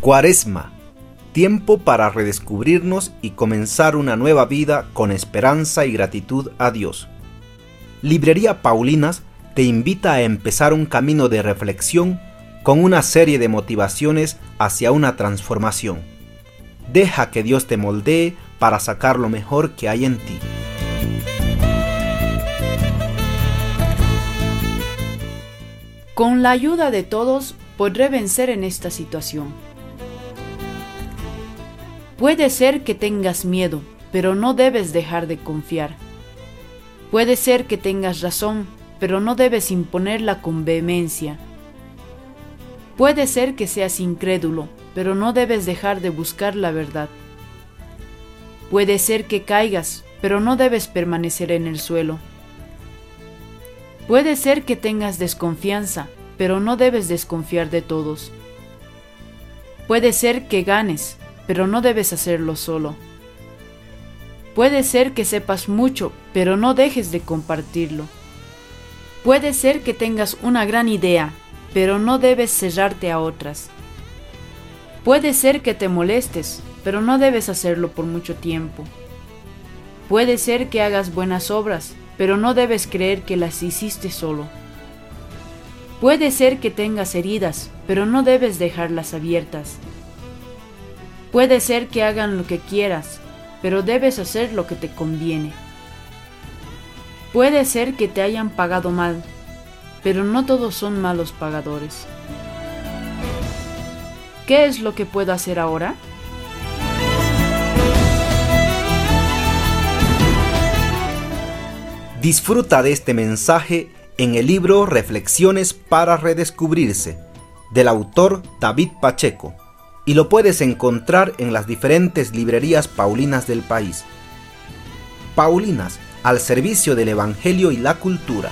Cuaresma, tiempo para redescubrirnos y comenzar una nueva vida con esperanza y gratitud a Dios. Librería Paulinas te invita a empezar un camino de reflexión con una serie de motivaciones hacia una transformación. Deja que Dios te moldee para sacar lo mejor que hay en ti. Con la ayuda de todos podré vencer en esta situación. Puede ser que tengas miedo, pero no debes dejar de confiar. Puede ser que tengas razón, pero no debes imponerla con vehemencia. Puede ser que seas incrédulo, pero no debes dejar de buscar la verdad. Puede ser que caigas, pero no debes permanecer en el suelo. Puede ser que tengas desconfianza, pero no debes desconfiar de todos. Puede ser que ganes, pero no debes hacerlo solo. Puede ser que sepas mucho, pero no dejes de compartirlo. Puede ser que tengas una gran idea, pero no debes cerrarte a otras. Puede ser que te molestes, pero no debes hacerlo por mucho tiempo. Puede ser que hagas buenas obras, pero no debes creer que las hiciste solo. Puede ser que tengas heridas, pero no debes dejarlas abiertas. Puede ser que hagan lo que quieras, pero debes hacer lo que te conviene. Puede ser que te hayan pagado mal, pero no todos son malos pagadores. ¿Qué es lo que puedo hacer ahora? Disfruta de este mensaje en el libro Reflexiones para Redescubrirse, del autor David Pacheco y lo puedes encontrar en las diferentes librerías paulinas del país. Paulinas, al servicio del Evangelio y la cultura.